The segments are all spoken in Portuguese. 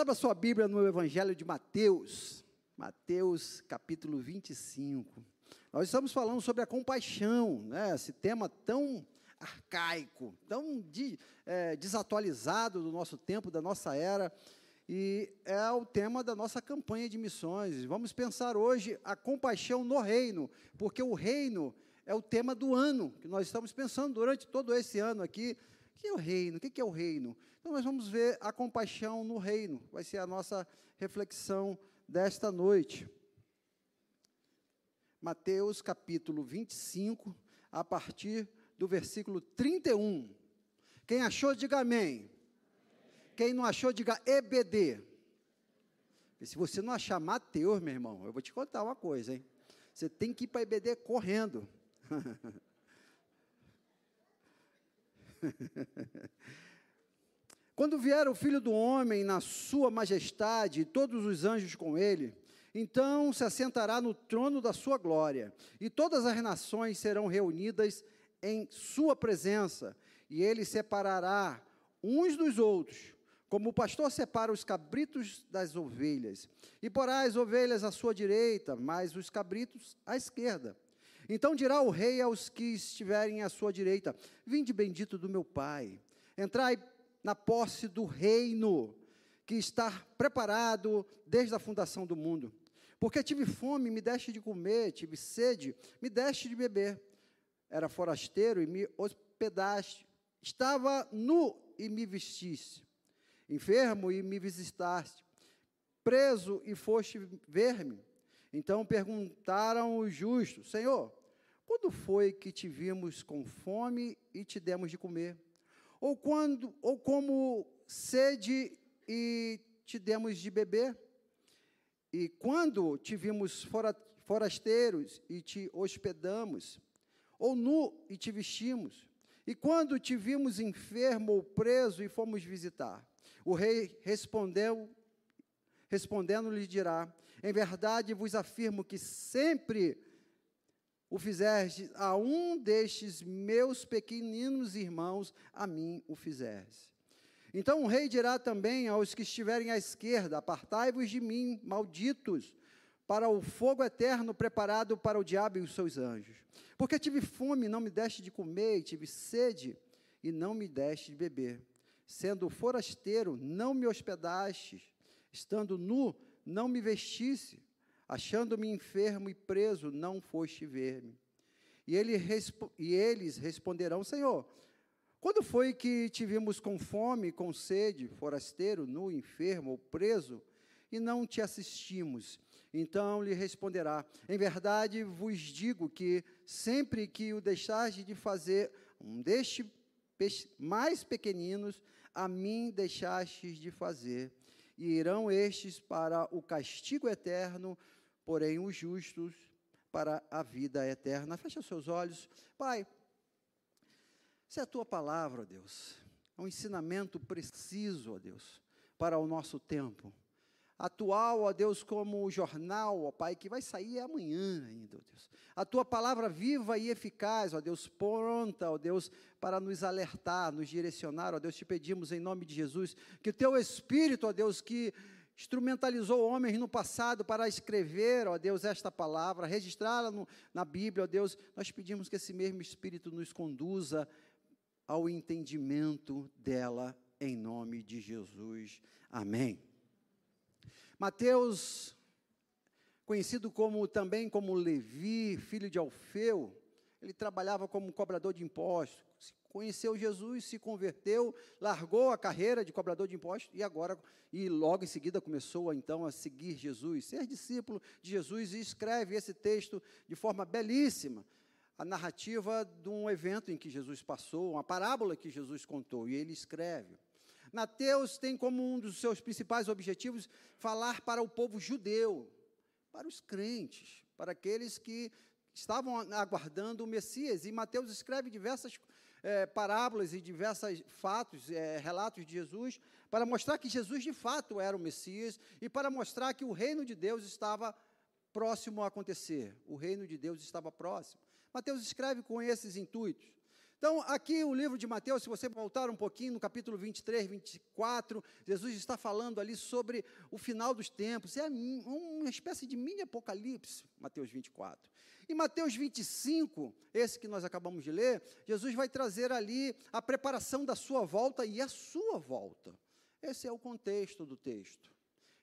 abra sua Bíblia no Evangelho de Mateus, Mateus capítulo 25. Nós estamos falando sobre a compaixão, né? esse tema tão arcaico, tão de, é, desatualizado do nosso tempo, da nossa era, e é o tema da nossa campanha de missões. Vamos pensar hoje a compaixão no reino, porque o reino é o tema do ano, que nós estamos pensando durante todo esse ano aqui. Que é o reino? O que é o reino? Então, nós vamos ver a compaixão no reino, vai ser a nossa reflexão desta noite. Mateus capítulo 25, a partir do versículo 31. Quem achou, diga amém. Quem não achou, diga EBD. E se você não achar Mateus, meu irmão, eu vou te contar uma coisa, hein? Você tem que ir para EBD correndo. Quando vier o filho do homem na sua majestade e todos os anjos com ele, então se assentará no trono da sua glória, e todas as nações serão reunidas em sua presença, e ele separará uns dos outros, como o pastor separa os cabritos das ovelhas, e porá as ovelhas à sua direita, mas os cabritos à esquerda. Então dirá o rei aos que estiverem à sua direita: Vinde bendito do meu Pai, entrai na posse do reino que está preparado desde a fundação do mundo. Porque tive fome, me deste de comer, tive sede, me deste de beber. Era forasteiro e me hospedaste. Estava nu e me vestiste. Enfermo e me visitaste. Preso e foste ver-me. Então perguntaram os justos: Senhor, quando foi que te vimos com fome e te demos de comer? Ou quando, ou como sede e te demos de beber? E quando te vimos fora, forasteiros e te hospedamos? Ou nu e te vestimos? E quando te vimos enfermo ou preso e fomos visitar? O rei respondeu, respondendo lhe dirá: Em verdade vos afirmo que sempre o fizeste a um destes meus pequeninos irmãos, a mim o fizeste. Então o rei dirá também aos que estiverem à esquerda: Apartai-vos de mim, malditos, para o fogo eterno preparado para o diabo e os seus anjos. Porque tive fome e não me deste de comer, e tive sede e não me deste de beber. Sendo forasteiro, não me hospedaste, estando nu, não me vestisse Achando-me enfermo e preso, não foste ver-me. E, ele, e eles responderão: Senhor, quando foi que te vimos com fome, com sede, forasteiro, nu, enfermo ou preso, e não te assistimos? Então lhe responderá: Em verdade vos digo que sempre que o deixaste de fazer um destes mais pequeninos, a mim deixastes de fazer. E irão estes para o castigo eterno, porém os justos para a vida eterna. Fecha seus olhos. Pai, se é a tua palavra, Deus, é um ensinamento preciso, ó Deus, para o nosso tempo. Atual, ó Deus, como o jornal, ó Pai, que vai sair amanhã ainda, ó Deus. A tua palavra viva e eficaz, ó Deus, pronta, ó Deus, para nos alertar, nos direcionar, ó Deus, te pedimos em nome de Jesus, que o teu Espírito, ó Deus, que instrumentalizou homens no passado para escrever, ó Deus, esta palavra, registrá-la na Bíblia, ó Deus, nós pedimos que esse mesmo Espírito nos conduza ao entendimento dela, em nome de Jesus. Amém. Mateus, conhecido como também como Levi, filho de Alfeu, ele trabalhava como cobrador de impostos, conheceu Jesus, se converteu, largou a carreira de cobrador de impostos e agora, e logo em seguida começou então a seguir Jesus, ser discípulo de Jesus e escreve esse texto de forma belíssima, a narrativa de um evento em que Jesus passou, uma parábola que Jesus contou, e ele escreve. Mateus tem como um dos seus principais objetivos falar para o povo judeu, para os crentes, para aqueles que estavam aguardando o Messias. E Mateus escreve diversas é, parábolas e diversos fatos, é, relatos de Jesus, para mostrar que Jesus de fato era o Messias e para mostrar que o reino de Deus estava próximo a acontecer. O reino de Deus estava próximo. Mateus escreve com esses intuitos. Então, aqui o livro de Mateus, se você voltar um pouquinho, no capítulo 23, 24, Jesus está falando ali sobre o final dos tempos. É uma espécie de mini apocalipse, Mateus 24. Em Mateus 25, esse que nós acabamos de ler, Jesus vai trazer ali a preparação da sua volta e a sua volta. Esse é o contexto do texto.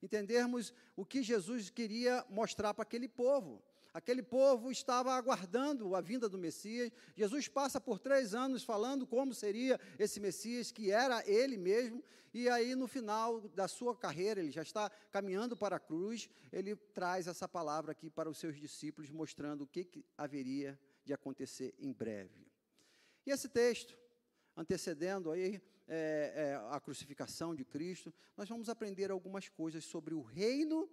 Entendermos o que Jesus queria mostrar para aquele povo. Aquele povo estava aguardando a vinda do Messias. Jesus passa por três anos falando como seria esse Messias, que era ele mesmo. E aí, no final da sua carreira, ele já está caminhando para a cruz. Ele traz essa palavra aqui para os seus discípulos, mostrando o que, que haveria de acontecer em breve. E esse texto, antecedendo aí é, é, a crucificação de Cristo, nós vamos aprender algumas coisas sobre o reino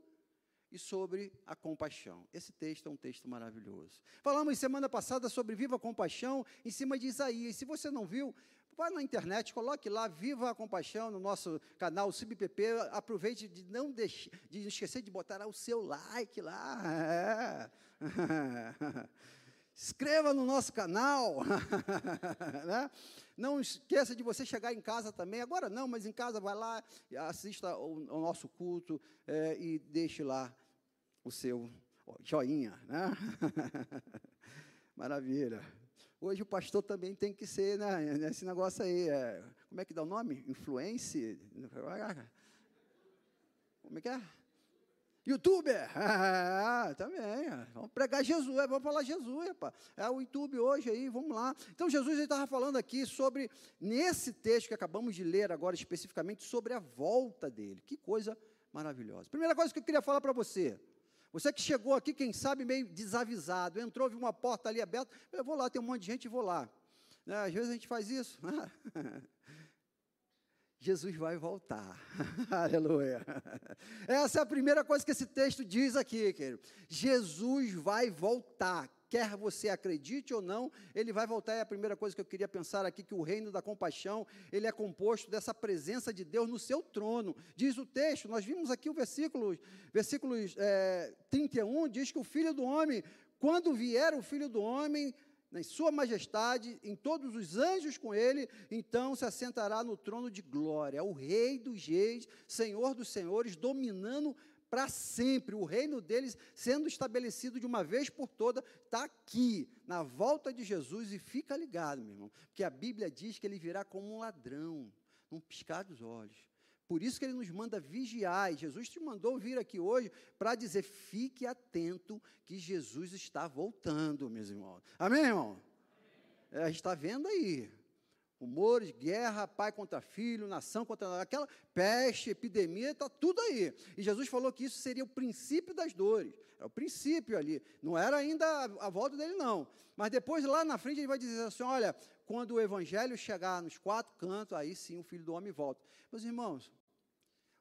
e sobre a compaixão. Esse texto é um texto maravilhoso. Falamos semana passada sobre Viva a Compaixão em cima de Isaías. Se você não viu, vai na internet, coloque lá Viva a Compaixão no nosso canal SubPP. Aproveite de não deixe, de esquecer de botar o seu like lá. É. Inscreva no nosso canal. né? Não esqueça de você chegar em casa também. Agora não, mas em casa vai lá, assista o, o nosso culto é, e deixe lá o seu joinha, né? Maravilha. Hoje o pastor também tem que ser, né, nesse negócio aí, é, como é que dá o nome? Influência? Como é que é? Youtuber, ah, também, vamos pregar Jesus, vamos falar Jesus, epa. é o YouTube hoje aí, vamos lá. Então Jesus estava falando aqui sobre, nesse texto que acabamos de ler agora especificamente, sobre a volta dele, que coisa maravilhosa. Primeira coisa que eu queria falar para você, você que chegou aqui, quem sabe, meio desavisado, entrou, viu uma porta ali aberta, eu vou lá, tem um monte de gente, vou lá. Né, às vezes a gente faz isso. Jesus vai voltar. Aleluia. Essa é a primeira coisa que esse texto diz aqui, querido. Jesus vai voltar quer você acredite ou não, ele vai voltar. É a primeira coisa que eu queria pensar aqui, que o reino da compaixão, ele é composto dessa presença de Deus no seu trono. Diz o texto, nós vimos aqui o versículo, versículo é, 31, diz que o Filho do Homem, quando vier o Filho do Homem, em sua majestade, em todos os anjos com ele, então se assentará no trono de glória, o rei dos reis, senhor dos senhores, dominando para sempre. O reino deles sendo estabelecido de uma vez por toda, está aqui, na volta de Jesus, e fica ligado, meu irmão, porque a Bíblia diz que ele virá como um ladrão, num piscar dos olhos. Por isso que ele nos manda vigiar, e Jesus te mandou vir aqui hoje para dizer: fique atento que Jesus está voltando, meus irmãos. Amém, irmão? Amém. É, a gente está vendo aí rumores, guerra, pai contra filho, nação contra aquela peste, epidemia, está tudo aí. E Jesus falou que isso seria o princípio das dores. É o princípio ali. Não era ainda a, a volta dele, não. Mas depois, lá na frente, ele vai dizer assim: olha, quando o evangelho chegar nos quatro cantos, aí sim o filho do homem volta. Meus irmãos,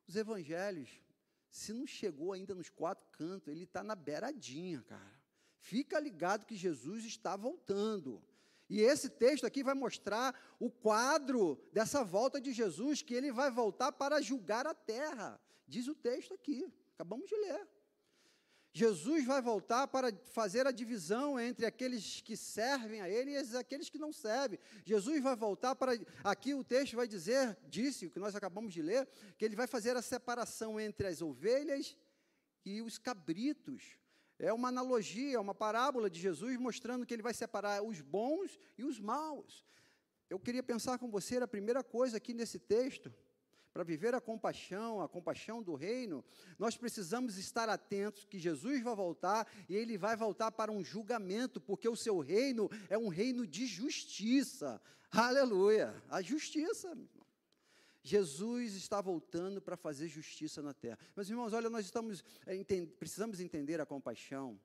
os evangelhos, se não chegou ainda nos quatro cantos, ele está na beiradinha, cara. Fica ligado que Jesus está voltando. E esse texto aqui vai mostrar o quadro dessa volta de Jesus, que ele vai voltar para julgar a terra. Diz o texto aqui, acabamos de ler. Jesus vai voltar para fazer a divisão entre aqueles que servem a Ele e aqueles que não servem. Jesus vai voltar para. Aqui o texto vai dizer, disse, o que nós acabamos de ler, que Ele vai fazer a separação entre as ovelhas e os cabritos. É uma analogia, uma parábola de Jesus mostrando que ele vai separar os bons e os maus. Eu queria pensar com você a primeira coisa aqui nesse texto, para viver a compaixão, a compaixão do reino, nós precisamos estar atentos que Jesus vai voltar e ele vai voltar para um julgamento, porque o seu reino é um reino de justiça. Aleluia! A justiça. Jesus está voltando para fazer justiça na terra. Meus irmãos, olha, nós estamos é, entend precisamos entender a compaixão,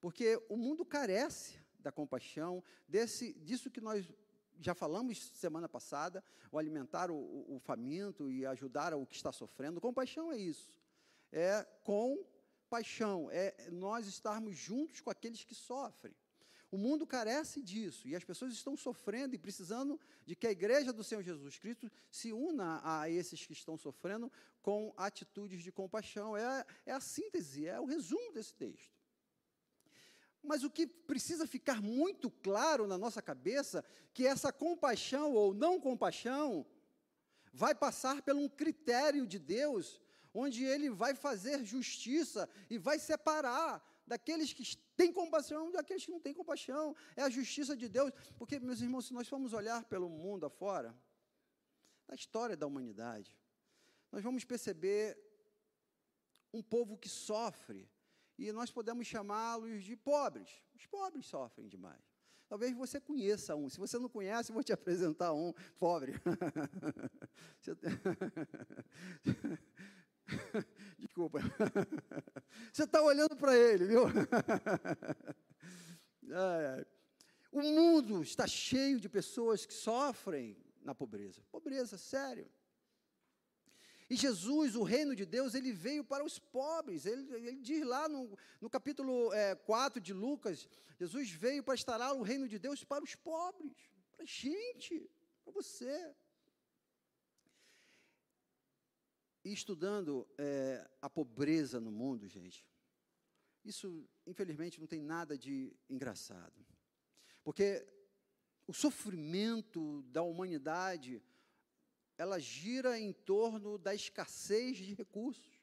porque o mundo carece da compaixão, desse, disso que nós já falamos semana passada, o alimentar o, o, o faminto e ajudar o que está sofrendo. Compaixão é isso. É com paixão, é nós estarmos juntos com aqueles que sofrem. O mundo carece disso e as pessoas estão sofrendo e precisando de que a igreja do Senhor Jesus Cristo se una a esses que estão sofrendo com atitudes de compaixão. É, é a síntese, é o resumo desse texto. Mas o que precisa ficar muito claro na nossa cabeça que essa compaixão ou não compaixão vai passar por um critério de Deus, onde ele vai fazer justiça e vai separar daqueles que têm compaixão e daqueles que não têm compaixão. É a justiça de Deus. Porque, meus irmãos, se nós formos olhar pelo mundo afora, na história da humanidade, nós vamos perceber um povo que sofre, e nós podemos chamá-los de pobres. Os pobres sofrem demais. Talvez você conheça um. Se você não conhece, vou te apresentar um pobre. Desculpa. Você está olhando para ele, viu? O mundo está cheio de pessoas que sofrem na pobreza. Pobreza, sério. E Jesus, o reino de Deus, ele veio para os pobres. Ele, ele diz lá no, no capítulo é, 4 de Lucas: Jesus veio para instalar o reino de Deus para os pobres, para a gente, para você. Estudando é, a pobreza no mundo, gente, isso, infelizmente, não tem nada de engraçado. Porque o sofrimento da humanidade, ela gira em torno da escassez de recursos.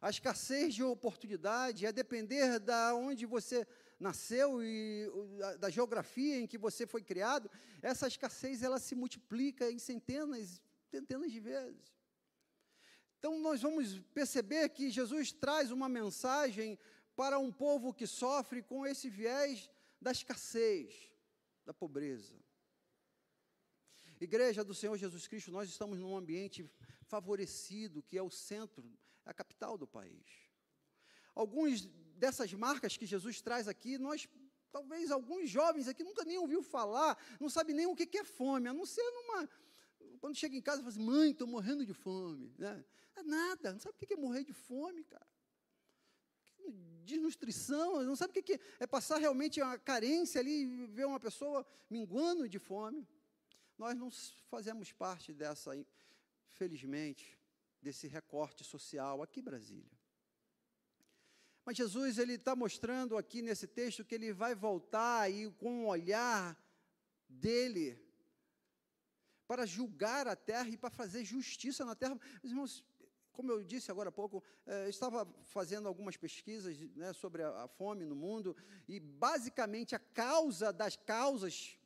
A escassez de oportunidade, a depender da onde você nasceu e da geografia em que você foi criado, essa escassez ela se multiplica em centenas, centenas de vezes. Então nós vamos perceber que Jesus traz uma mensagem para um povo que sofre com esse viés da escassez, da pobreza. Igreja do Senhor Jesus Cristo, nós estamos num ambiente favorecido, que é o centro, a capital do país. Alguns dessas marcas que Jesus traz aqui, nós talvez alguns jovens aqui nunca nem ouviu falar, não sabe nem o que é fome, a não ser numa quando chega em casa, fala assim, mãe, estou morrendo de fome. Né? É nada, não sabe o que é morrer de fome, cara. Desnutrição, não sabe o que é, é passar realmente uma carência ali, ver uma pessoa minguando de fome. Nós não fazemos parte dessa, felizmente, desse recorte social aqui em Brasília. Mas Jesus ele está mostrando aqui nesse texto que ele vai voltar e com o olhar dele para julgar a terra e para fazer justiça na terra. Meus irmãos, como eu disse agora há pouco, eh, estava fazendo algumas pesquisas né, sobre a, a, fome no mundo, e basicamente a causa das causas,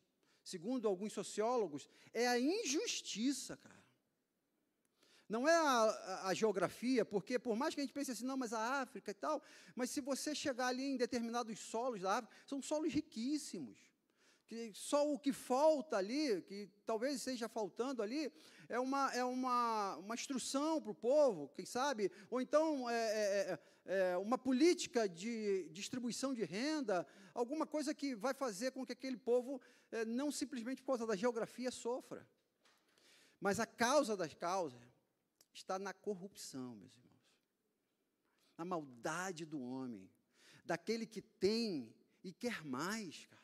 segundo alguns sociólogos, é a injustiça, cara. Não é a, a, a, geografia, porque por mais que a gente pense assim, não, mas a África e tal, mas se você chegar ali em determinados solos da África, são solos riquíssimos que só o que falta ali, que talvez esteja faltando ali, é uma, é uma, uma instrução para o povo, quem sabe, ou então é, é, é, é, uma política de distribuição de renda, alguma coisa que vai fazer com que aquele povo, é, não simplesmente por causa da geografia, sofra. Mas a causa das causas está na corrupção, meus irmãos, na maldade do homem, daquele que tem e quer mais, cara.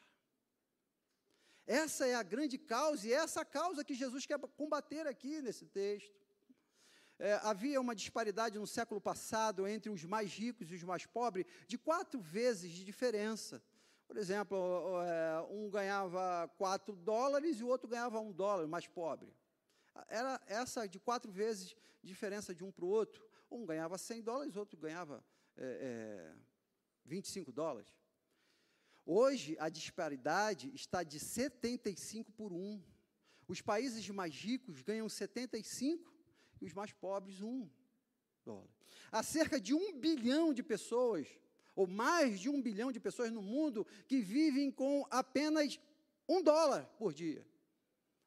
Essa é a grande causa, e é essa causa que Jesus quer combater aqui nesse texto. É, havia uma disparidade no século passado entre os mais ricos e os mais pobres de quatro vezes de diferença. Por exemplo, é, um ganhava quatro dólares e o outro ganhava um dólar, mais pobre. Era essa de quatro vezes diferença de um para o outro. Um ganhava 100 dólares, o outro ganhava é, é, 25 dólares. Hoje, a disparidade está de 75 por 1. Os países mais ricos ganham 75 e os mais pobres 1 dólar. Há cerca de um bilhão de pessoas, ou mais de um bilhão de pessoas no mundo, que vivem com apenas um dólar por dia.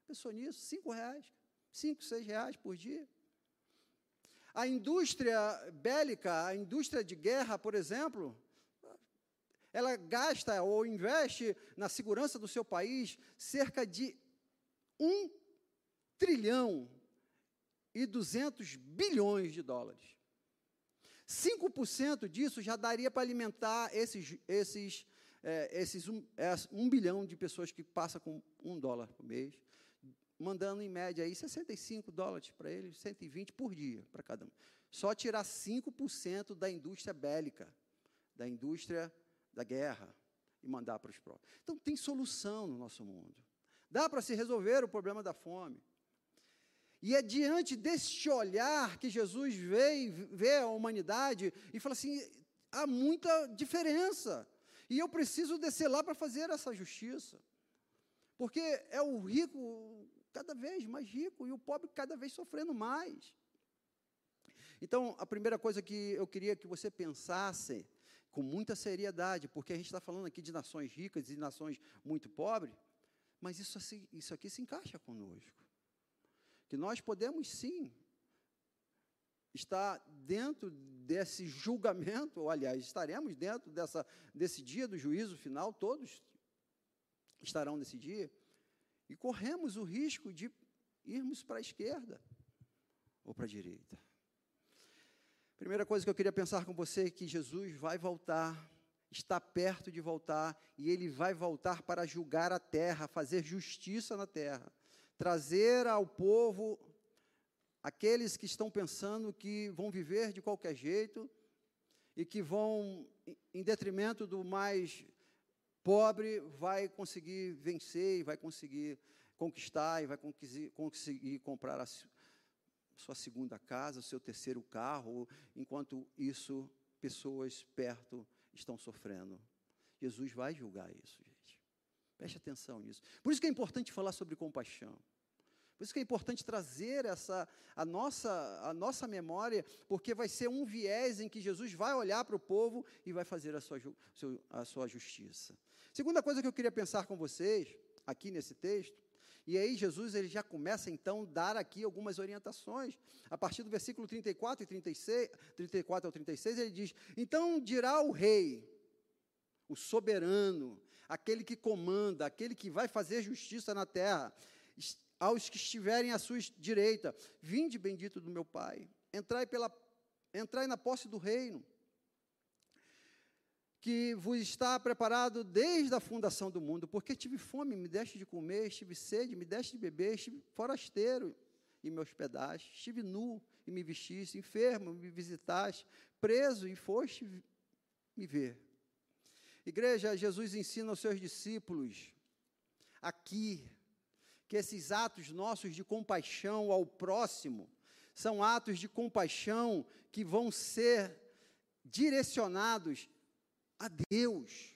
Pensou nisso? Cinco reais, cinco, seis reais por dia. A indústria bélica, a indústria de guerra, por exemplo, ela gasta ou investe na segurança do seu país cerca de um trilhão e 200 bilhões de dólares. 5% disso já daria para alimentar esses, esses, é, esses um, é, um, bilhão de pessoas que passam com um dólar por mês, mandando em média aí 65 dólares para eles, 120 por dia para cada um. Só tirar 5% da indústria bélica, da indústria da guerra, e mandar para os próprios. Então, tem solução no nosso mundo. Dá para se resolver o problema da fome. E é diante deste olhar que Jesus veio, vê a humanidade e fala assim: há muita diferença. E eu preciso descer lá para fazer essa justiça. Porque é o rico cada vez mais rico e o pobre cada vez sofrendo mais. Então, a primeira coisa que eu queria que você pensasse com muita seriedade, porque a gente está falando aqui de nações ricas e nações muito pobres, mas isso, assim, isso aqui se encaixa conosco. Que nós podemos sim estar dentro desse julgamento, ou aliás, estaremos dentro dessa, desse dia do juízo final, todos estarão nesse dia, e corremos o risco de irmos para a esquerda ou para a direita. Primeira coisa que eu queria pensar com você é que Jesus vai voltar, está perto de voltar, e ele vai voltar para julgar a terra, fazer justiça na terra, trazer ao povo aqueles que estão pensando que vão viver de qualquer jeito e que vão, em detrimento do mais pobre, vai conseguir vencer e vai conseguir conquistar e vai conseguir, comprar a, sua segunda casa, o seu terceiro carro, enquanto isso, pessoas perto estão sofrendo. Jesus vai julgar isso, gente. Preste atenção nisso. Por isso que é importante falar sobre compaixão. Por isso que é importante trazer essa a nossa a nossa memória, porque vai ser um viés em que Jesus vai olhar para o povo e vai fazer a sua, a sua justiça. Segunda coisa que eu queria pensar com vocês aqui nesse texto e aí Jesus ele já começa então a dar aqui algumas orientações. A partir do versículo 34 e 36, 34 ao 36, ele diz: "Então dirá o rei, o soberano, aquele que comanda, aquele que vai fazer justiça na terra, aos que estiverem à sua direita: Vinde bendito do meu Pai, entrai pela entrai na posse do reino que vos está preparado desde a fundação do mundo, porque tive fome, me deste de comer, estive sede, me deste de beber, estive forasteiro e me hospedaste, estive nu e me vestiste, enfermo, me visitaste, preso e foste me ver. Igreja, Jesus ensina aos seus discípulos aqui que esses atos nossos de compaixão ao próximo são atos de compaixão que vão ser direcionados a Deus.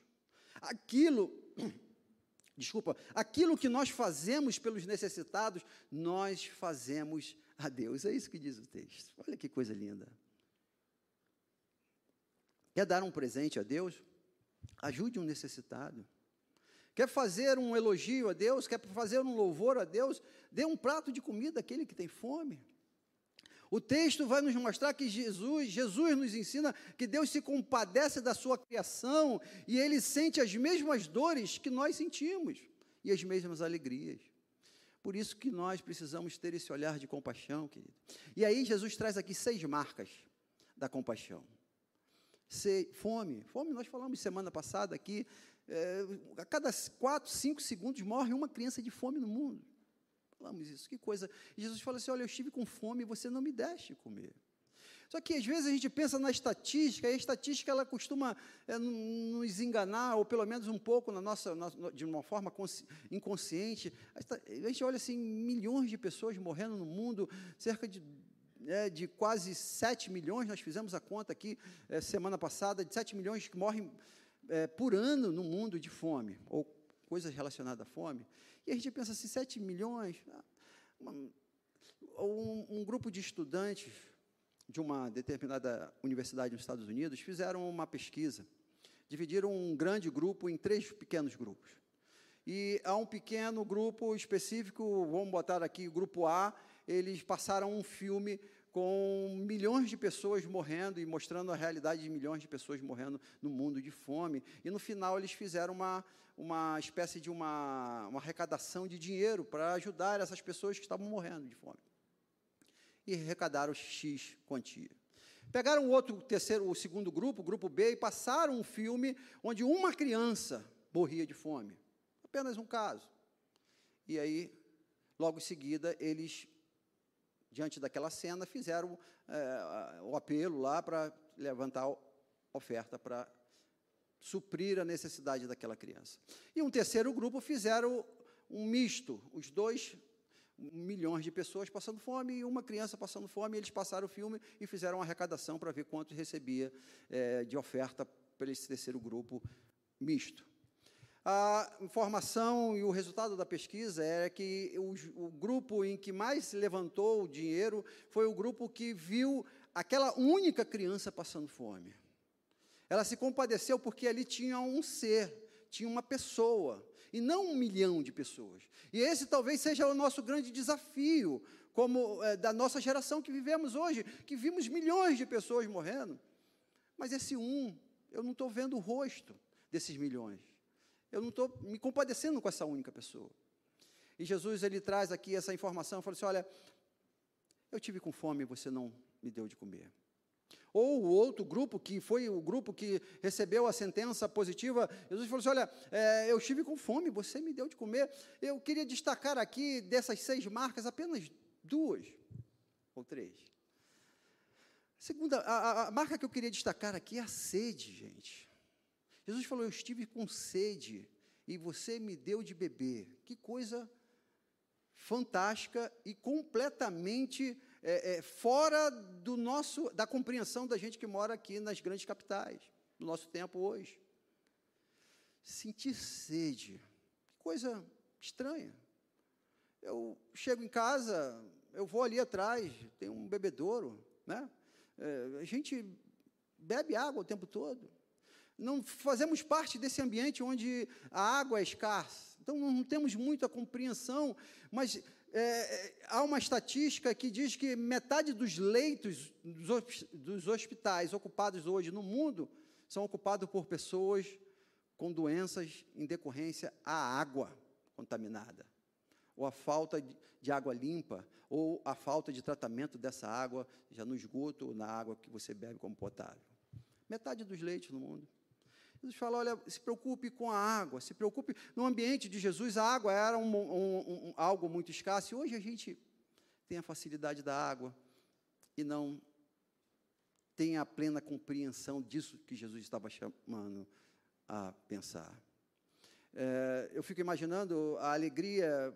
Aquilo, desculpa, aquilo que nós fazemos pelos necessitados, nós fazemos a Deus. É isso que diz o texto. Olha que coisa linda. Quer dar um presente a Deus? Ajude um necessitado. Quer fazer um elogio a Deus? Quer fazer um louvor a Deus? Dê um prato de comida àquele que tem fome. O texto vai nos mostrar que Jesus, Jesus nos ensina que Deus se compadece da sua criação e ele sente as mesmas dores que nós sentimos e as mesmas alegrias. Por isso que nós precisamos ter esse olhar de compaixão, querido. E aí Jesus traz aqui seis marcas da compaixão. Se, fome, fome nós falamos semana passada aqui, é, a cada quatro, cinco segundos morre uma criança de fome no mundo. Falamos isso, que coisa. Jesus fala assim: Olha, eu estive com fome e você não me deste comer. Só que às vezes a gente pensa na estatística, e a estatística ela costuma é, nos enganar, ou pelo menos um pouco na nossa, na, de uma forma inconsciente. A gente olha assim, milhões de pessoas morrendo no mundo, cerca de, é, de quase 7 milhões, nós fizemos a conta aqui é, semana passada, de 7 milhões que morrem é, por ano no mundo de fome, ou coisas relacionadas à fome. E a gente pensa assim, 7 milhões, ah, uma, um, um grupo de estudantes de uma determinada universidade nos Estados Unidos fizeram uma pesquisa, dividiram um grande grupo em três pequenos grupos. E há um pequeno grupo específico, vamos botar aqui o grupo A, eles passaram um filme com milhões de pessoas morrendo e mostrando a realidade de milhões de pessoas morrendo no mundo de fome. E no final eles fizeram uma, uma espécie de uma, uma arrecadação de dinheiro para ajudar essas pessoas que estavam morrendo de fome. E arrecadaram X quantia. Pegaram outro, terceiro, o segundo grupo, o grupo B, e passaram um filme onde uma criança morria de fome. Apenas um caso. E aí, logo em seguida, eles diante daquela cena, fizeram é, o apelo lá para levantar oferta para suprir a necessidade daquela criança. E um terceiro grupo fizeram um misto, os dois milhões de pessoas passando fome e uma criança passando fome. eles passaram o filme e fizeram uma arrecadação para ver quanto recebia é, de oferta para esse terceiro grupo misto. A informação e o resultado da pesquisa é que o, o grupo em que mais levantou o dinheiro foi o grupo que viu aquela única criança passando fome. Ela se compadeceu porque ali tinha um ser, tinha uma pessoa, e não um milhão de pessoas. E esse talvez seja o nosso grande desafio, como é, da nossa geração que vivemos hoje, que vimos milhões de pessoas morrendo. Mas esse um, eu não estou vendo o rosto desses milhões. Eu não estou me compadecendo com essa única pessoa. E Jesus ele traz aqui essa informação, fala assim: olha, eu tive com fome e você não me deu de comer. Ou o outro grupo, que foi o grupo que recebeu a sentença positiva, Jesus falou assim: Olha, é, eu estive com fome, você me deu de comer. Eu queria destacar aqui dessas seis marcas apenas duas ou três. Segunda, a, a marca que eu queria destacar aqui é a sede, gente. Jesus falou: Eu estive com sede e você me deu de beber. Que coisa fantástica e completamente é, é, fora do nosso, da compreensão da gente que mora aqui nas grandes capitais, no nosso tempo hoje. Sentir sede, coisa estranha. Eu chego em casa, eu vou ali atrás, tem um bebedouro, né? É, a gente bebe água o tempo todo. Não fazemos parte desse ambiente onde a água é escassa. Então não temos muita compreensão, mas é, é, há uma estatística que diz que metade dos leitos dos hospitais ocupados hoje no mundo são ocupados por pessoas com doenças em decorrência à água contaminada, ou a falta de água limpa, ou a falta de tratamento dessa água, já no esgoto ou na água que você bebe como potável. Metade dos leitos no mundo. Jesus fala: olha, se preocupe com a água, se preocupe. No ambiente de Jesus, a água era um, um, um, algo muito escasso, e hoje a gente tem a facilidade da água e não tem a plena compreensão disso que Jesus estava chamando a pensar. É, eu fico imaginando a alegria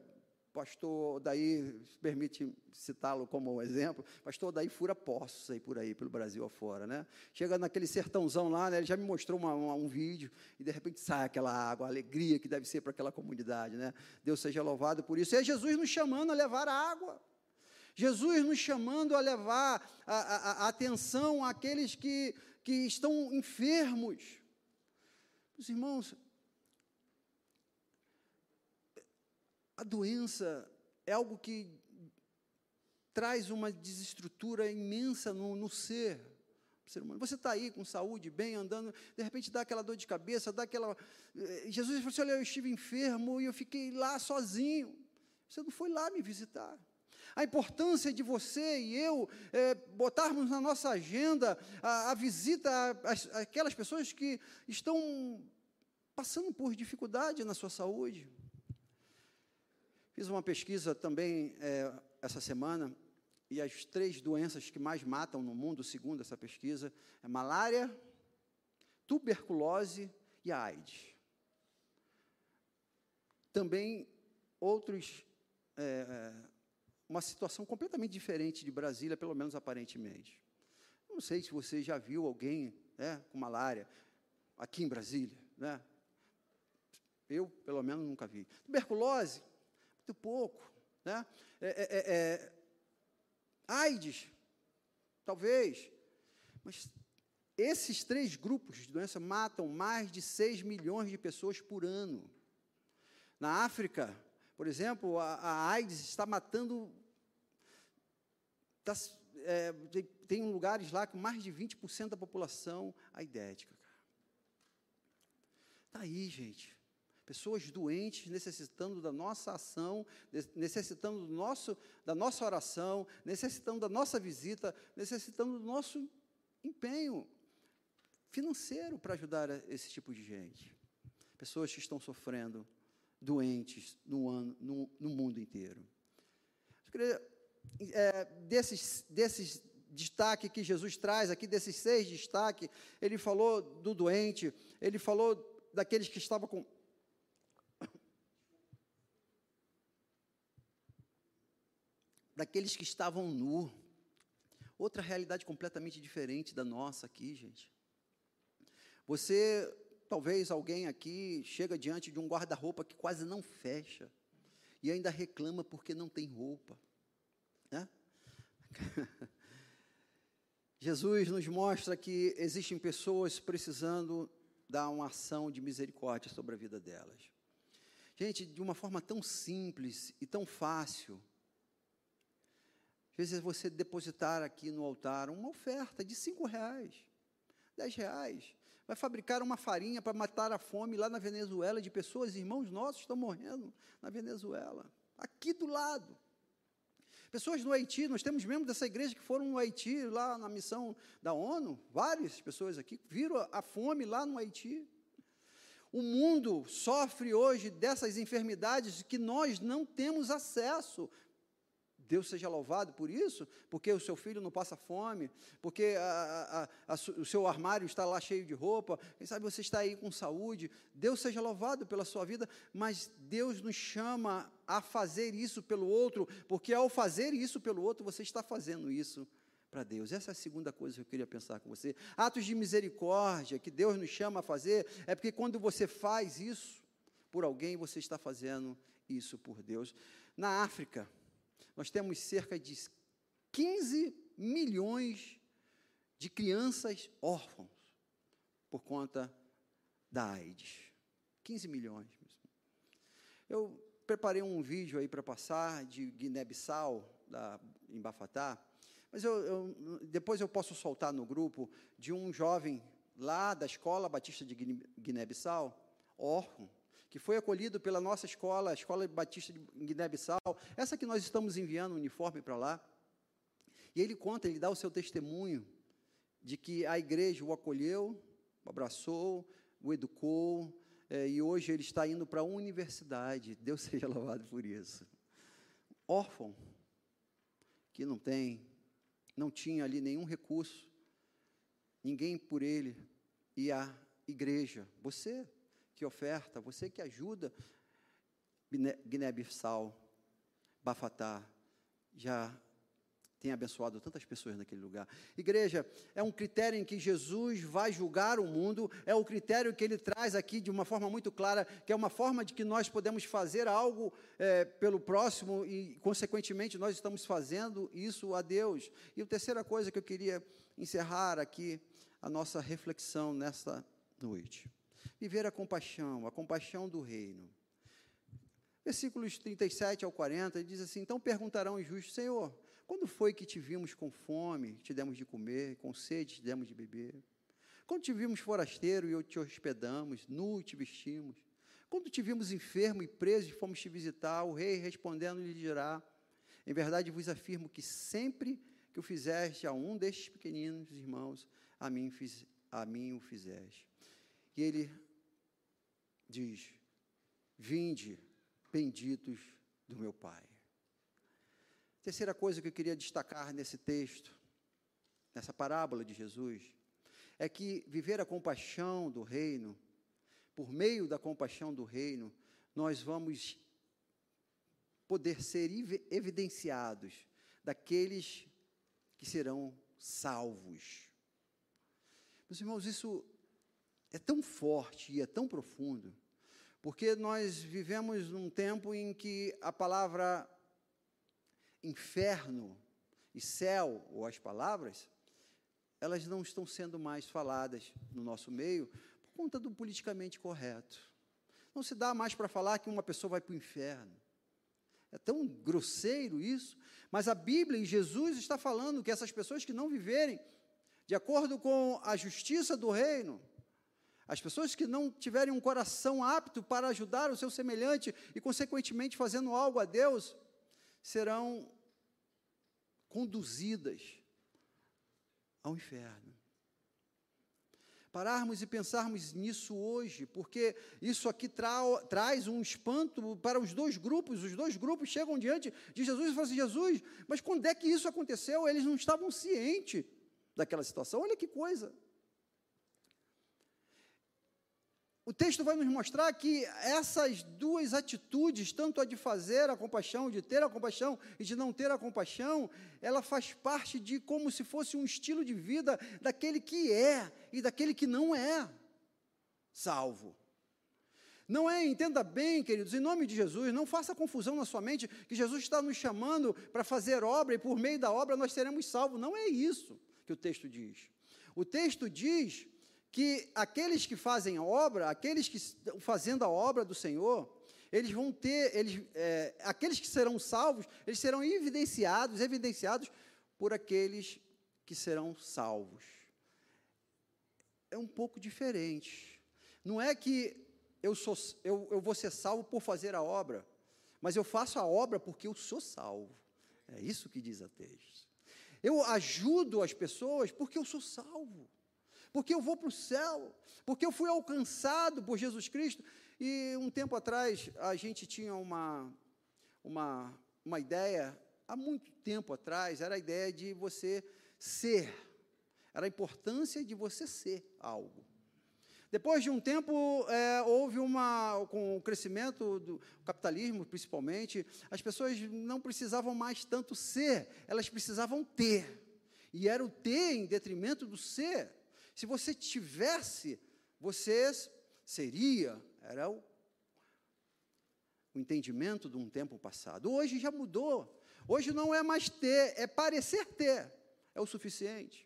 pastor daí, permite citá-lo como exemplo, pastor daí fura poços aí por aí, pelo Brasil afora, né? Chega naquele sertãozão lá, né, ele já me mostrou uma, uma, um vídeo, e de repente sai aquela água, a alegria que deve ser para aquela comunidade, né? Deus seja louvado por isso. E é Jesus nos chamando a levar a água. Jesus nos chamando a levar a, a, a atenção àqueles que, que estão enfermos. Os irmãos, A doença é algo que traz uma desestrutura imensa no, no ser, ser humano. Você está aí com saúde, bem, andando, de repente dá aquela dor de cabeça, dá aquela. Eh, Jesus falou assim: Olha, eu estive enfermo e eu fiquei lá sozinho. Você não foi lá me visitar. A importância de você e eu é, botarmos na nossa agenda a, a visita àquelas pessoas que estão passando por dificuldade na sua saúde. Fiz uma pesquisa também é, essa semana, e as três doenças que mais matam no mundo, segundo essa pesquisa, é malária, tuberculose e a AIDS. Também outros, é, é, uma situação completamente diferente de Brasília, pelo menos aparentemente. Não sei se você já viu alguém né, com malária aqui em Brasília, né? Eu, pelo menos, nunca vi. Tuberculose, muito pouco. Né? É, é, é, é, AIDS, talvez. Mas esses três grupos de doença matam mais de 6 milhões de pessoas por ano. Na África, por exemplo, a, a AIDS está matando. Tá, é, tem, tem lugares lá com mais de 20% da população aidética. Está aí, gente pessoas doentes necessitando da nossa ação, necessitando do nosso, da nossa oração, necessitando da nossa visita, necessitando do nosso empenho financeiro para ajudar esse tipo de gente. Pessoas que estão sofrendo, doentes no, ano, no, no mundo inteiro. Eu queria, é, desses, desses destaque que Jesus traz aqui, desses seis destaques, ele falou do doente, ele falou daqueles que estavam com. Daqueles que estavam nu. Outra realidade completamente diferente da nossa aqui, gente. Você, talvez alguém aqui, chega diante de um guarda-roupa que quase não fecha e ainda reclama porque não tem roupa. Né? Jesus nos mostra que existem pessoas precisando dar uma ação de misericórdia sobre a vida delas. Gente, de uma forma tão simples e tão fácil. Vezes você depositar aqui no altar uma oferta de cinco reais, dez reais. Vai fabricar uma farinha para matar a fome lá na Venezuela de pessoas, irmãos nossos estão morrendo na Venezuela, aqui do lado. Pessoas no Haiti, nós temos membros dessa igreja que foram no Haiti, lá na missão da ONU, várias pessoas aqui viram a fome lá no Haiti. O mundo sofre hoje dessas enfermidades que nós não temos acesso. Deus seja louvado por isso, porque o seu filho não passa fome, porque a, a, a, o seu armário está lá cheio de roupa, quem sabe você está aí com saúde. Deus seja louvado pela sua vida, mas Deus nos chama a fazer isso pelo outro, porque ao fazer isso pelo outro, você está fazendo isso para Deus. Essa é a segunda coisa que eu queria pensar com você. Atos de misericórdia que Deus nos chama a fazer, é porque quando você faz isso por alguém, você está fazendo isso por Deus. Na África, nós temos cerca de 15 milhões de crianças órfãos por conta da AIDS. 15 milhões. Eu preparei um vídeo aí para passar de Guiné-Bissau, em Bafatá, mas eu, eu, depois eu posso soltar no grupo de um jovem lá da Escola Batista de Guiné-Bissau, órfão, que foi acolhido pela nossa escola, a Escola Batista de Guiné-Bissau, essa que nós estamos enviando o uniforme para lá. E ele conta, ele dá o seu testemunho de que a igreja o acolheu, o abraçou, o educou, é, e hoje ele está indo para a universidade. Deus seja louvado por isso. Órfão, que não tem, não tinha ali nenhum recurso, ninguém por ele, e a igreja, você, que oferta, você que ajuda Guiné-Bissau, Bafatá, já tem abençoado tantas pessoas naquele lugar. Igreja, é um critério em que Jesus vai julgar o mundo, é o critério que ele traz aqui de uma forma muito clara, que é uma forma de que nós podemos fazer algo é, pelo próximo e, consequentemente, nós estamos fazendo isso a Deus. E a terceira coisa que eu queria encerrar aqui a nossa reflexão nesta noite. Viver a compaixão, a compaixão do reino. Versículos 37 ao 40, ele diz assim: Então perguntarão os justos, Senhor, quando foi que te vimos com fome, te demos de comer, com sede, te demos de beber? Quando te vimos forasteiro e te hospedamos, nu te vestimos? Quando te vimos enfermo e preso e fomos te visitar, o rei respondendo lhe dirá: Em verdade vos afirmo que sempre que o fizeste a um destes pequeninos irmãos, a mim, fiz, a mim o fizeste. E ele diz: Vinde, benditos do meu Pai. Terceira coisa que eu queria destacar nesse texto, nessa parábola de Jesus, é que viver a compaixão do reino, por meio da compaixão do reino, nós vamos poder ser evidenciados daqueles que serão salvos. Meus irmãos, isso é tão forte e é tão profundo, porque nós vivemos num tempo em que a palavra inferno e céu, ou as palavras, elas não estão sendo mais faladas no nosso meio por conta do politicamente correto. Não se dá mais para falar que uma pessoa vai para o inferno. É tão grosseiro isso, mas a Bíblia e Jesus está falando que essas pessoas que não viverem de acordo com a justiça do reino, as pessoas que não tiverem um coração apto para ajudar o seu semelhante e, consequentemente, fazendo algo a Deus, serão conduzidas ao inferno. Pararmos e pensarmos nisso hoje, porque isso aqui tra traz um espanto para os dois grupos. Os dois grupos chegam diante de Jesus e falam assim: Jesus, mas quando é que isso aconteceu? Eles não estavam cientes daquela situação. Olha que coisa. O texto vai nos mostrar que essas duas atitudes, tanto a de fazer a compaixão, de ter a compaixão e de não ter a compaixão, ela faz parte de como se fosse um estilo de vida daquele que é e daquele que não é salvo. Não é, entenda bem, queridos, em nome de Jesus, não faça confusão na sua mente que Jesus está nos chamando para fazer obra e por meio da obra nós seremos salvos. Não é isso que o texto diz. O texto diz que aqueles que fazem a obra, aqueles que estão fazendo a obra do Senhor, eles vão ter, eles, é, aqueles que serão salvos, eles serão evidenciados, evidenciados por aqueles que serão salvos. É um pouco diferente. Não é que eu, sou, eu, eu vou ser salvo por fazer a obra, mas eu faço a obra porque eu sou salvo. É isso que diz a texto. Eu ajudo as pessoas porque eu sou salvo porque eu vou para o céu, porque eu fui alcançado por Jesus Cristo. E um tempo atrás, a gente tinha uma, uma, uma ideia, há muito tempo atrás, era a ideia de você ser, era a importância de você ser algo. Depois de um tempo, é, houve uma, com o crescimento do capitalismo, principalmente, as pessoas não precisavam mais tanto ser, elas precisavam ter. E era o ter em detrimento do ser. Se você tivesse, você seria, era o, o entendimento de um tempo passado. Hoje já mudou. Hoje não é mais ter, é parecer ter. É o suficiente.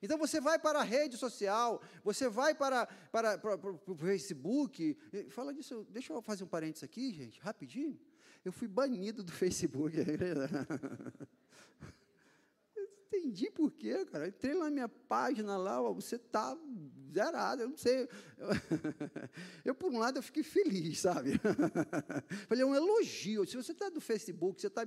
Então você vai para a rede social, você vai para, para, para, para o Facebook. Fala disso, deixa eu fazer um parênteses aqui, gente, rapidinho. Eu fui banido do Facebook. Entendi por quê, cara. entrei na minha página lá, você está zerado, eu não sei. Eu, por um lado, eu fiquei feliz, sabe? Falei, é um elogio. Se você está do Facebook, você está.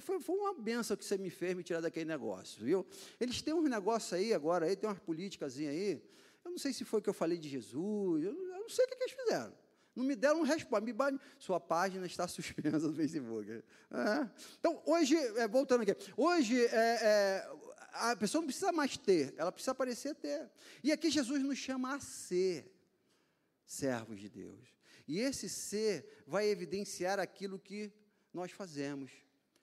Foi, foi uma benção que você me fez me tirar daquele negócio, viu? Eles têm uns negócios aí agora, aí, tem umas políticas aí. Eu não sei se foi que eu falei de Jesus, eu, eu não sei o que, que eles fizeram. Não me deram resposta. Me Sua página está suspensa no Facebook. É. Então, hoje, é, voltando aqui, hoje é, é, a pessoa não precisa mais ter, ela precisa parecer ter. E aqui Jesus nos chama a ser servos de Deus. E esse ser vai evidenciar aquilo que nós fazemos,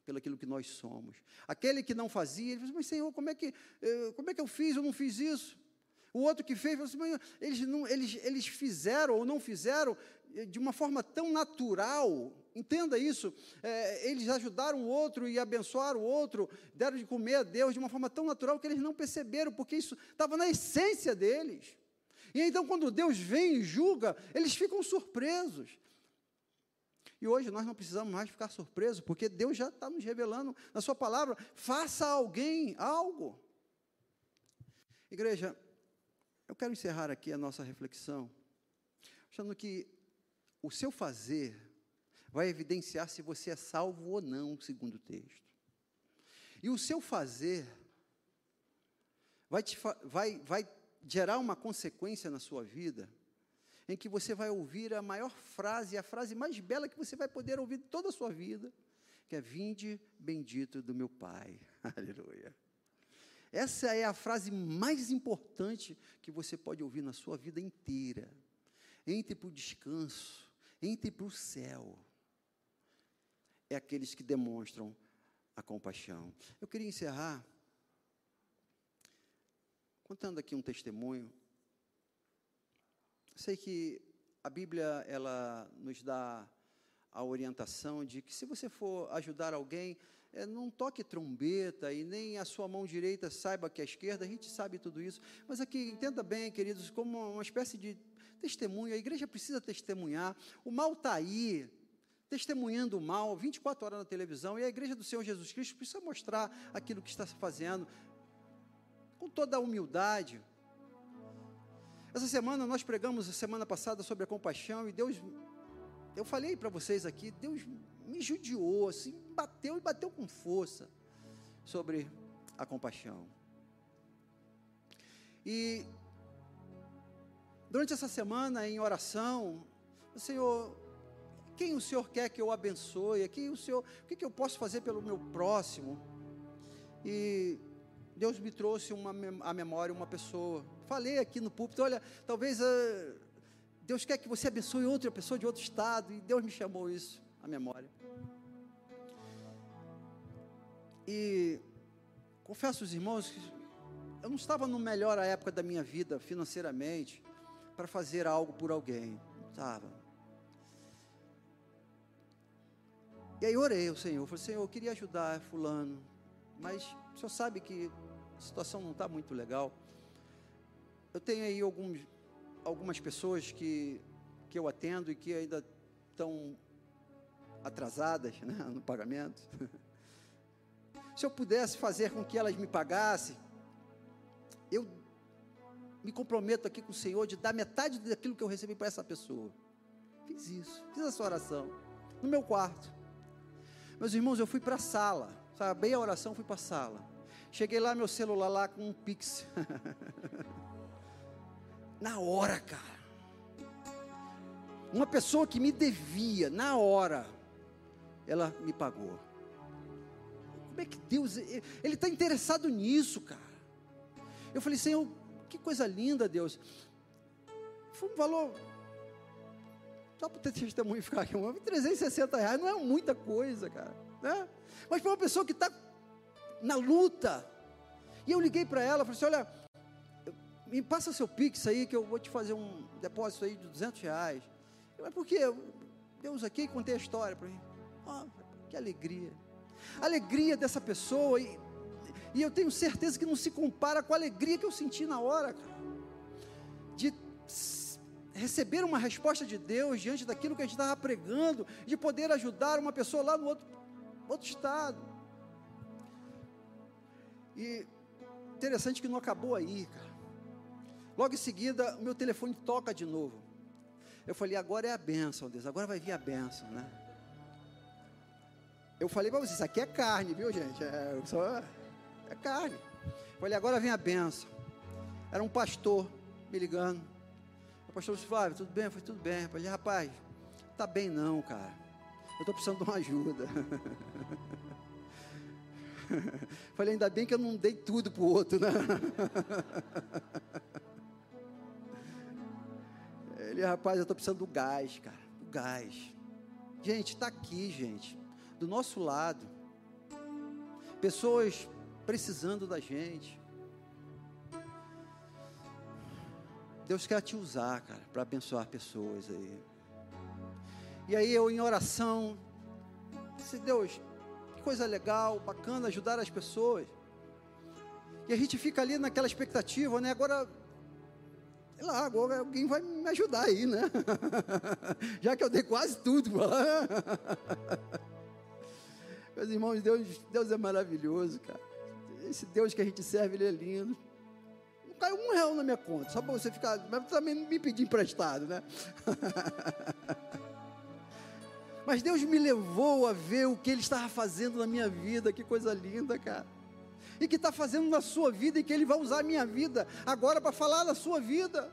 pelo aquilo que nós somos. Aquele que não fazia, ele falou, mas Senhor, como é que, eh, como é que eu fiz? Eu não fiz isso. O outro que fez, assim, eles, não, eles, eles fizeram ou não fizeram eh, de uma forma tão natural, Entenda isso. É, eles ajudaram o outro e abençoaram o outro, deram de comer a Deus de uma forma tão natural que eles não perceberam, porque isso estava na essência deles. E então, quando Deus vem e julga, eles ficam surpresos. E hoje nós não precisamos mais ficar surpresos, porque Deus já está nos revelando na Sua palavra: faça alguém algo. Igreja, eu quero encerrar aqui a nossa reflexão, achando que o seu fazer vai evidenciar se você é salvo ou não, segundo o texto. E o seu fazer vai, te, vai, vai gerar uma consequência na sua vida, em que você vai ouvir a maior frase, a frase mais bela que você vai poder ouvir toda a sua vida, que é: Vinde bendito do meu Pai. Aleluia. Essa é a frase mais importante que você pode ouvir na sua vida inteira. Entre para o descanso, entre para o céu é aqueles que demonstram a compaixão. Eu queria encerrar contando aqui um testemunho. Sei que a Bíblia ela nos dá a orientação de que se você for ajudar alguém, é, não toque trombeta e nem a sua mão direita saiba que é a esquerda, a gente sabe tudo isso. Mas aqui, entenda bem, queridos, como uma espécie de testemunho, a igreja precisa testemunhar. O mal está aí, testemunhando o mal 24 horas na televisão, e a igreja do Senhor Jesus Cristo precisa mostrar aquilo que está fazendo com toda a humildade. Essa semana nós pregamos a semana passada sobre a compaixão e Deus eu falei para vocês aqui, Deus me judiou, assim, bateu e bateu com força sobre a compaixão. E durante essa semana em oração, Senhor, quem o Senhor quer que eu abençoe? Quem o Senhor, o que, que eu posso fazer pelo meu próximo? E Deus me trouxe uma, a memória uma pessoa. Falei aqui no púlpito, olha, talvez uh, Deus quer que você abençoe outra pessoa de outro estado, e Deus me chamou isso à memória. E confesso aos irmãos que eu não estava no melhor época da minha vida financeiramente para fazer algo por alguém. Não estava. E aí orei ao Senhor, falei, Senhor, eu queria ajudar fulano, mas o Senhor sabe que a situação não está muito legal. Eu tenho aí alguns, algumas pessoas que, que eu atendo e que ainda estão atrasadas né, no pagamento. Se eu pudesse fazer com que elas me pagassem, eu me comprometo aqui com o Senhor de dar metade daquilo que eu recebi para essa pessoa. Fiz isso, fiz essa oração no meu quarto. Meus irmãos, eu fui para a sala, bem a oração, fui para a sala. Cheguei lá, meu celular lá com um pix. na hora, cara. Uma pessoa que me devia, na hora, ela me pagou. Como é que Deus, Ele está interessado nisso, cara. Eu falei, Senhor, que coisa linda, Deus. Foi um valor só para ter testemunho ficar aqui, 360 reais não é muita coisa, cara. Né? Mas para uma pessoa que está na luta. E eu liguei para ela, falei assim: olha, me passa seu Pix aí, que eu vou te fazer um depósito aí de 200 reais. Mas por quê? Deus aqui, contei a história para mim. Oh, que alegria. A alegria dessa pessoa, e, e eu tenho certeza que não se compara com a alegria que eu senti na hora, cara. Receber uma resposta de Deus diante daquilo que a gente estava pregando, de poder ajudar uma pessoa lá no outro, outro estado. E interessante que não acabou aí, cara. Logo em seguida, o meu telefone toca de novo. Eu falei, agora é a bênção, Deus, agora vai vir a bênção, né? Eu falei para vocês, isso aqui é carne, viu, gente? É, só, é carne. Eu falei, agora vem a bênção. Era um pastor me ligando. O pastor Flávio, tudo bem? Foi tudo bem. Eu falei, rapaz, tá bem não, cara. Eu estou precisando de uma ajuda. Falei, ainda bem que eu não dei tudo para o outro, né? Ele, rapaz, eu estou precisando do gás, cara. Do gás. Gente, está aqui, gente. Do nosso lado. Pessoas precisando da gente. Deus quer te usar, cara, para abençoar pessoas aí. E aí eu em oração, disse, Deus, que coisa legal, bacana ajudar as pessoas. E a gente fica ali naquela expectativa, né? Agora, sei lá, agora alguém vai me ajudar aí, né? Já que eu dei quase tudo. Meus irmãos, Deus, Deus é maravilhoso, cara. Esse Deus que a gente serve, Ele é lindo caiu um real na minha conta, só para você ficar, mas também me pedir emprestado, né? mas Deus me levou a ver o que Ele estava fazendo na minha vida, que coisa linda, cara. E que está fazendo na sua vida e que Ele vai usar a minha vida agora para falar da sua vida.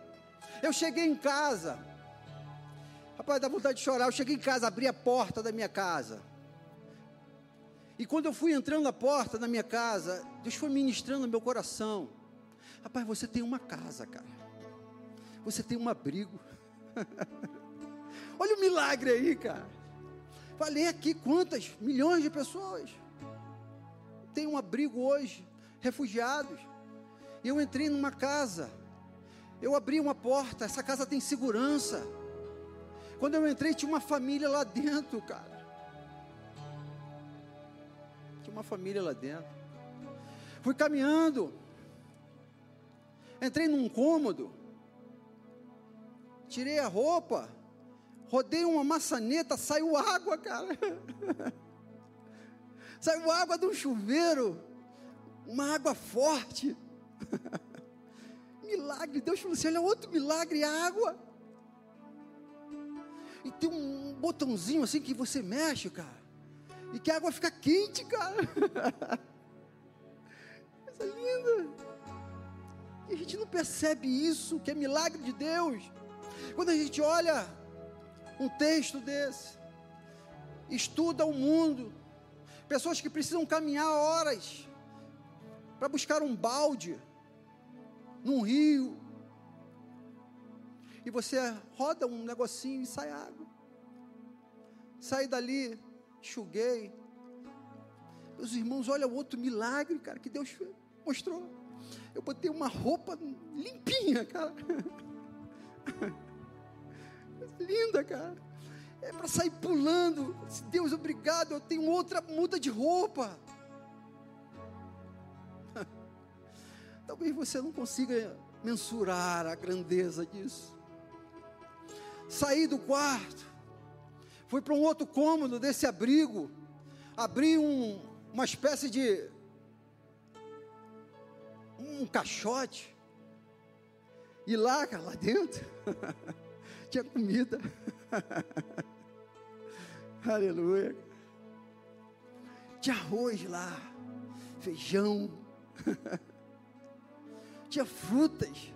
Eu cheguei em casa, rapaz, dá vontade de chorar. Eu cheguei em casa, abri a porta da minha casa. E quando eu fui entrando na porta da minha casa, Deus foi ministrando meu coração. Rapaz, você tem uma casa, cara. Você tem um abrigo. Olha o milagre aí, cara. Falei aqui quantas milhões de pessoas têm um abrigo hoje, refugiados. Eu entrei numa casa. Eu abri uma porta, essa casa tem segurança. Quando eu entrei, tinha uma família lá dentro, cara. Tinha uma família lá dentro. Fui caminhando. Entrei num cômodo, tirei a roupa, rodei uma maçaneta, saiu água, cara. saiu água de um chuveiro, uma água forte. milagre, Deus falou assim: olha, outro milagre, água. E tem um botãozinho assim que você mexe, cara. E que a água fica quente, cara. Coisa linda. E a gente não percebe isso, que é milagre de Deus. Quando a gente olha um texto desse, estuda o mundo, pessoas que precisam caminhar horas para buscar um balde num rio, e você roda um negocinho e sai água. Sai dali, enxuguei. Meus irmãos, olha o outro milagre, cara, que Deus mostrou. Eu botei uma roupa limpinha, cara. Linda, cara. É para sair pulando. Deus, obrigado, eu tenho outra muda de roupa. Talvez você não consiga mensurar a grandeza disso. Saí do quarto, fui para um outro cômodo desse abrigo, abri um, uma espécie de um caixote, e lá, lá dentro, tinha comida. Aleluia. Tinha arroz lá, feijão. tinha frutas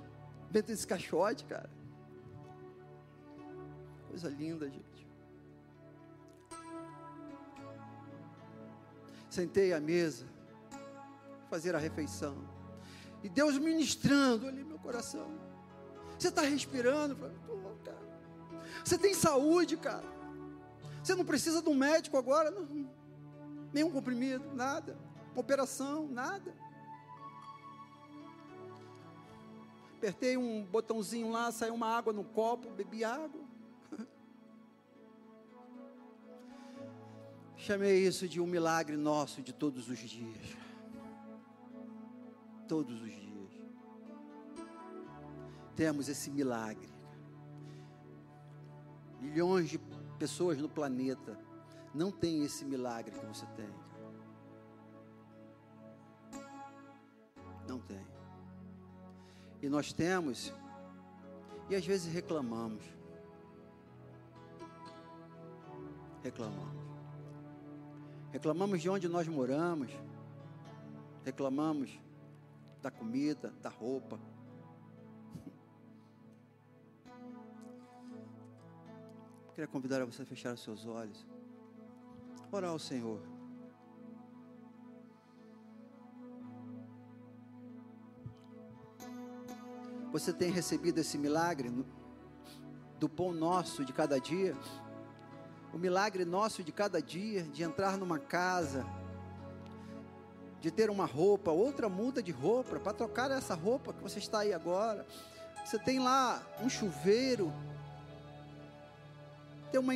dentro desse caixote, cara. Coisa linda, gente. Sentei à mesa, fazer a refeição. E Deus ministrando ali meu coração. Você está respirando? Falei, cara. Você tem saúde, cara. Você não precisa de um médico agora, não. nenhum comprimido, nada. Operação, nada. Apertei um botãozinho lá, saiu uma água no copo, bebi água. Chamei isso de um milagre nosso de todos os dias. Todos os dias. Temos esse milagre. Milhões de pessoas no planeta não têm esse milagre que você tem. Não tem. E nós temos, e às vezes reclamamos. Reclamamos. Reclamamos de onde nós moramos. Reclamamos da comida, da roupa. Queria convidar você a fechar os seus olhos. Orar ao Senhor. Você tem recebido esse milagre do pão nosso de cada dia? o milagre nosso de cada dia, de entrar numa casa, de ter uma roupa, outra muda de roupa, para trocar essa roupa que você está aí agora. Você tem lá um chuveiro, tem uma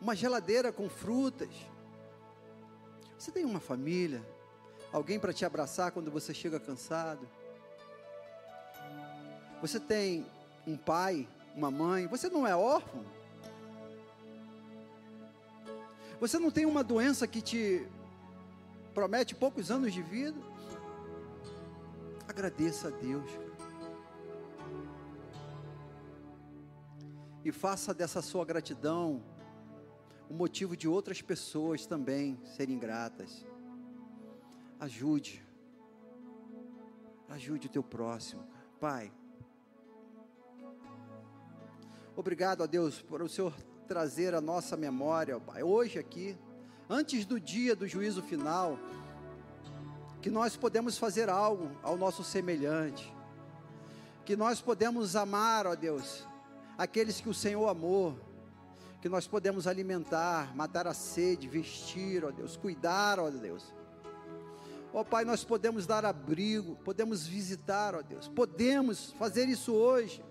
uma geladeira com frutas. Você tem uma família, alguém para te abraçar quando você chega cansado. Você tem um pai uma mãe, você não é órfão. Você não tem uma doença que te promete poucos anos de vida. Agradeça a Deus. E faça dessa sua gratidão o motivo de outras pessoas também serem gratas. Ajude. Ajude o teu próximo. Pai, Obrigado a Deus por o Senhor trazer a nossa memória, Pai, hoje aqui, antes do dia do juízo final, que nós podemos fazer algo ao nosso semelhante, que nós podemos amar, ó Deus, aqueles que o Senhor amou, que nós podemos alimentar, matar a sede, vestir, ó Deus, cuidar, ó Deus. Ó Pai, nós podemos dar abrigo, podemos visitar, ó Deus, podemos fazer isso hoje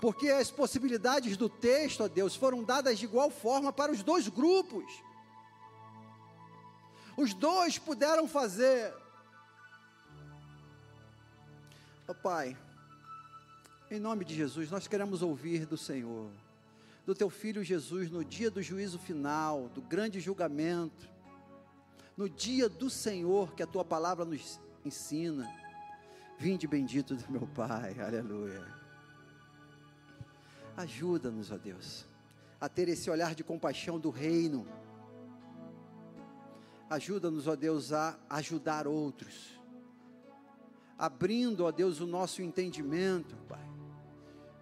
porque as possibilidades do texto, ó Deus, foram dadas de igual forma para os dois grupos. Os dois puderam fazer. Ó Pai, em nome de Jesus, nós queremos ouvir do Senhor, do Teu Filho Jesus, no dia do juízo final, do grande julgamento, no dia do Senhor que a Tua palavra nos ensina. Vinde bendito do meu Pai, aleluia. Ajuda-nos, ó Deus, a ter esse olhar de compaixão do reino. Ajuda-nos, ó Deus, a ajudar outros. Abrindo, ó Deus, o nosso entendimento, Pai.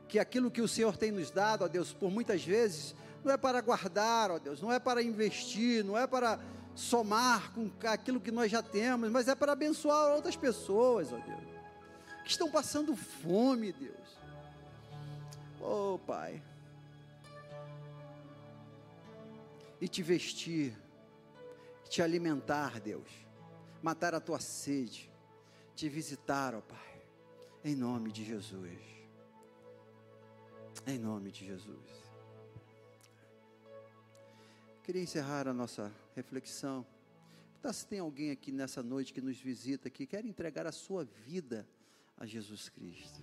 Que aquilo que o Senhor tem nos dado, ó Deus, por muitas vezes, não é para guardar, ó Deus, não é para investir, não é para somar com aquilo que nós já temos, mas é para abençoar outras pessoas, ó Deus, que estão passando fome, Deus. Oh, Pai. E te vestir, te alimentar, Deus, matar a tua sede, te visitar, ó Pai, em nome de Jesus. Em nome de Jesus. Queria encerrar a nossa reflexão. Tá, se tem alguém aqui nessa noite que nos visita, que quer entregar a sua vida a Jesus Cristo.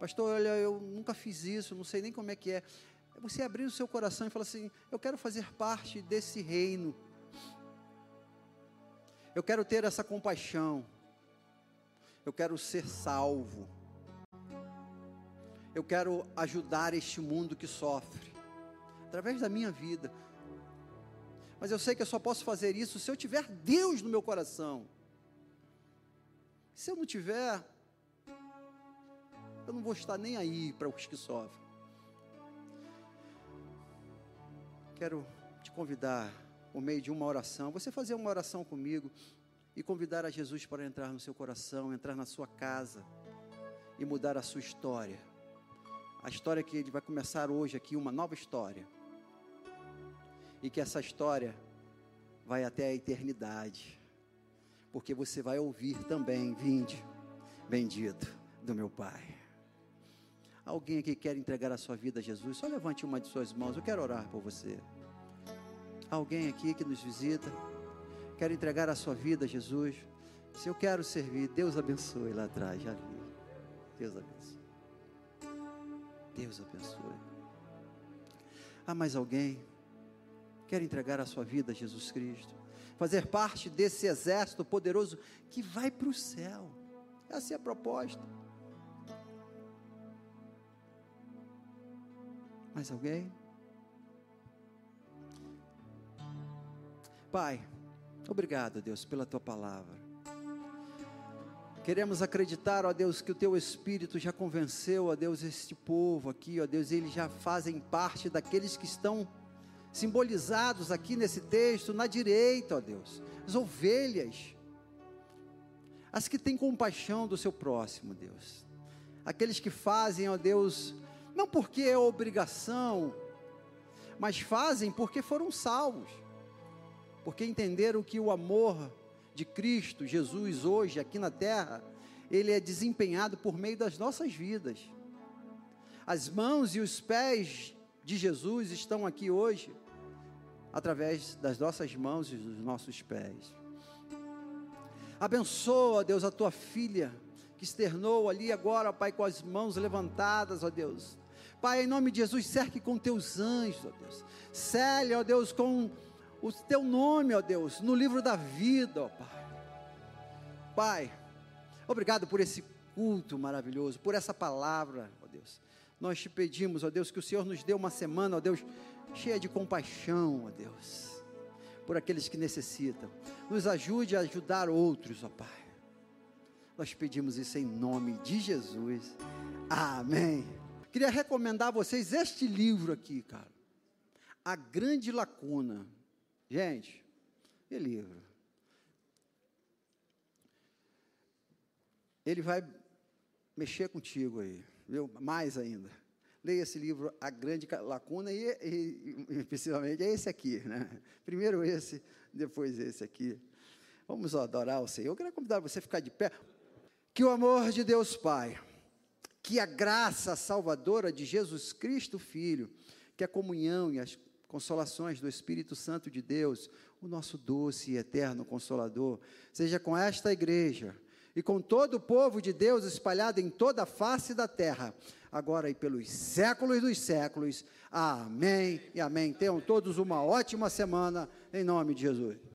Pastor, olha, eu nunca fiz isso, não sei nem como é que é. Você abrir o seu coração e falar assim: Eu quero fazer parte desse reino. Eu quero ter essa compaixão. Eu quero ser salvo. Eu quero ajudar este mundo que sofre através da minha vida. Mas eu sei que eu só posso fazer isso se eu tiver Deus no meu coração. Se eu não tiver, eu não vou estar nem aí para os que sofrem. Quero te convidar, por meio de uma oração, você fazer uma oração comigo e convidar a Jesus para entrar no seu coração, entrar na sua casa e mudar a sua história. A história que ele vai começar hoje aqui, uma nova história e que essa história vai até a eternidade, porque você vai ouvir também: Vinde, bendito do meu Pai. Alguém aqui quer entregar a sua vida a Jesus? Só levante uma de suas mãos, eu quero orar por você. Alguém aqui que nos visita, quer entregar a sua vida a Jesus? Se eu quero servir, Deus abençoe lá atrás, já vi. Deus abençoe. Deus abençoe. Há mais alguém? quer entregar a sua vida a Jesus Cristo, fazer parte desse exército poderoso que vai para o céu. Essa é a proposta. Mais alguém? Pai, obrigado, Deus, pela tua palavra. Queremos acreditar, ó Deus, que o teu Espírito já convenceu, ó Deus, este povo aqui, ó Deus, eles já fazem parte daqueles que estão simbolizados aqui nesse texto, na direita, ó Deus, as ovelhas, as que têm compaixão do seu próximo, Deus, aqueles que fazem, ó Deus, não porque é obrigação, mas fazem porque foram salvos, porque entenderam que o amor de Cristo, Jesus, hoje aqui na terra, ele é desempenhado por meio das nossas vidas. As mãos e os pés de Jesus estão aqui hoje através das nossas mãos e dos nossos pés. Abençoa, Deus, a tua filha que externou ali agora, Pai, com as mãos levantadas, ó Deus. Pai, em nome de Jesus, cerque com teus anjos, ó Deus. Cele, ó Deus, com o teu nome, ó Deus, no livro da vida, ó Pai. Pai, obrigado por esse culto maravilhoso, por essa palavra, ó Deus. Nós te pedimos, ó Deus, que o Senhor nos dê uma semana, ó Deus, cheia de compaixão, ó Deus, por aqueles que necessitam. Nos ajude a ajudar outros, ó Pai. Nós pedimos isso em nome de Jesus. Amém. Queria recomendar a vocês este livro aqui, cara. A Grande Lacuna. Gente, que livro. Ele vai mexer contigo aí, viu? Mais ainda leia esse livro, A Grande Lacuna, e, e, e é esse aqui, né? Primeiro esse, depois esse aqui. Vamos adorar o Senhor. Eu quero convidar você a ficar de pé. Que o amor de Deus Pai, que a graça salvadora de Jesus Cristo Filho, que a comunhão e as consolações do Espírito Santo de Deus, o nosso doce e eterno consolador, seja com esta igreja e com todo o povo de Deus espalhado em toda a face da terra agora e pelos séculos dos séculos. Amém e amém. Tenham todos uma ótima semana, em nome de Jesus.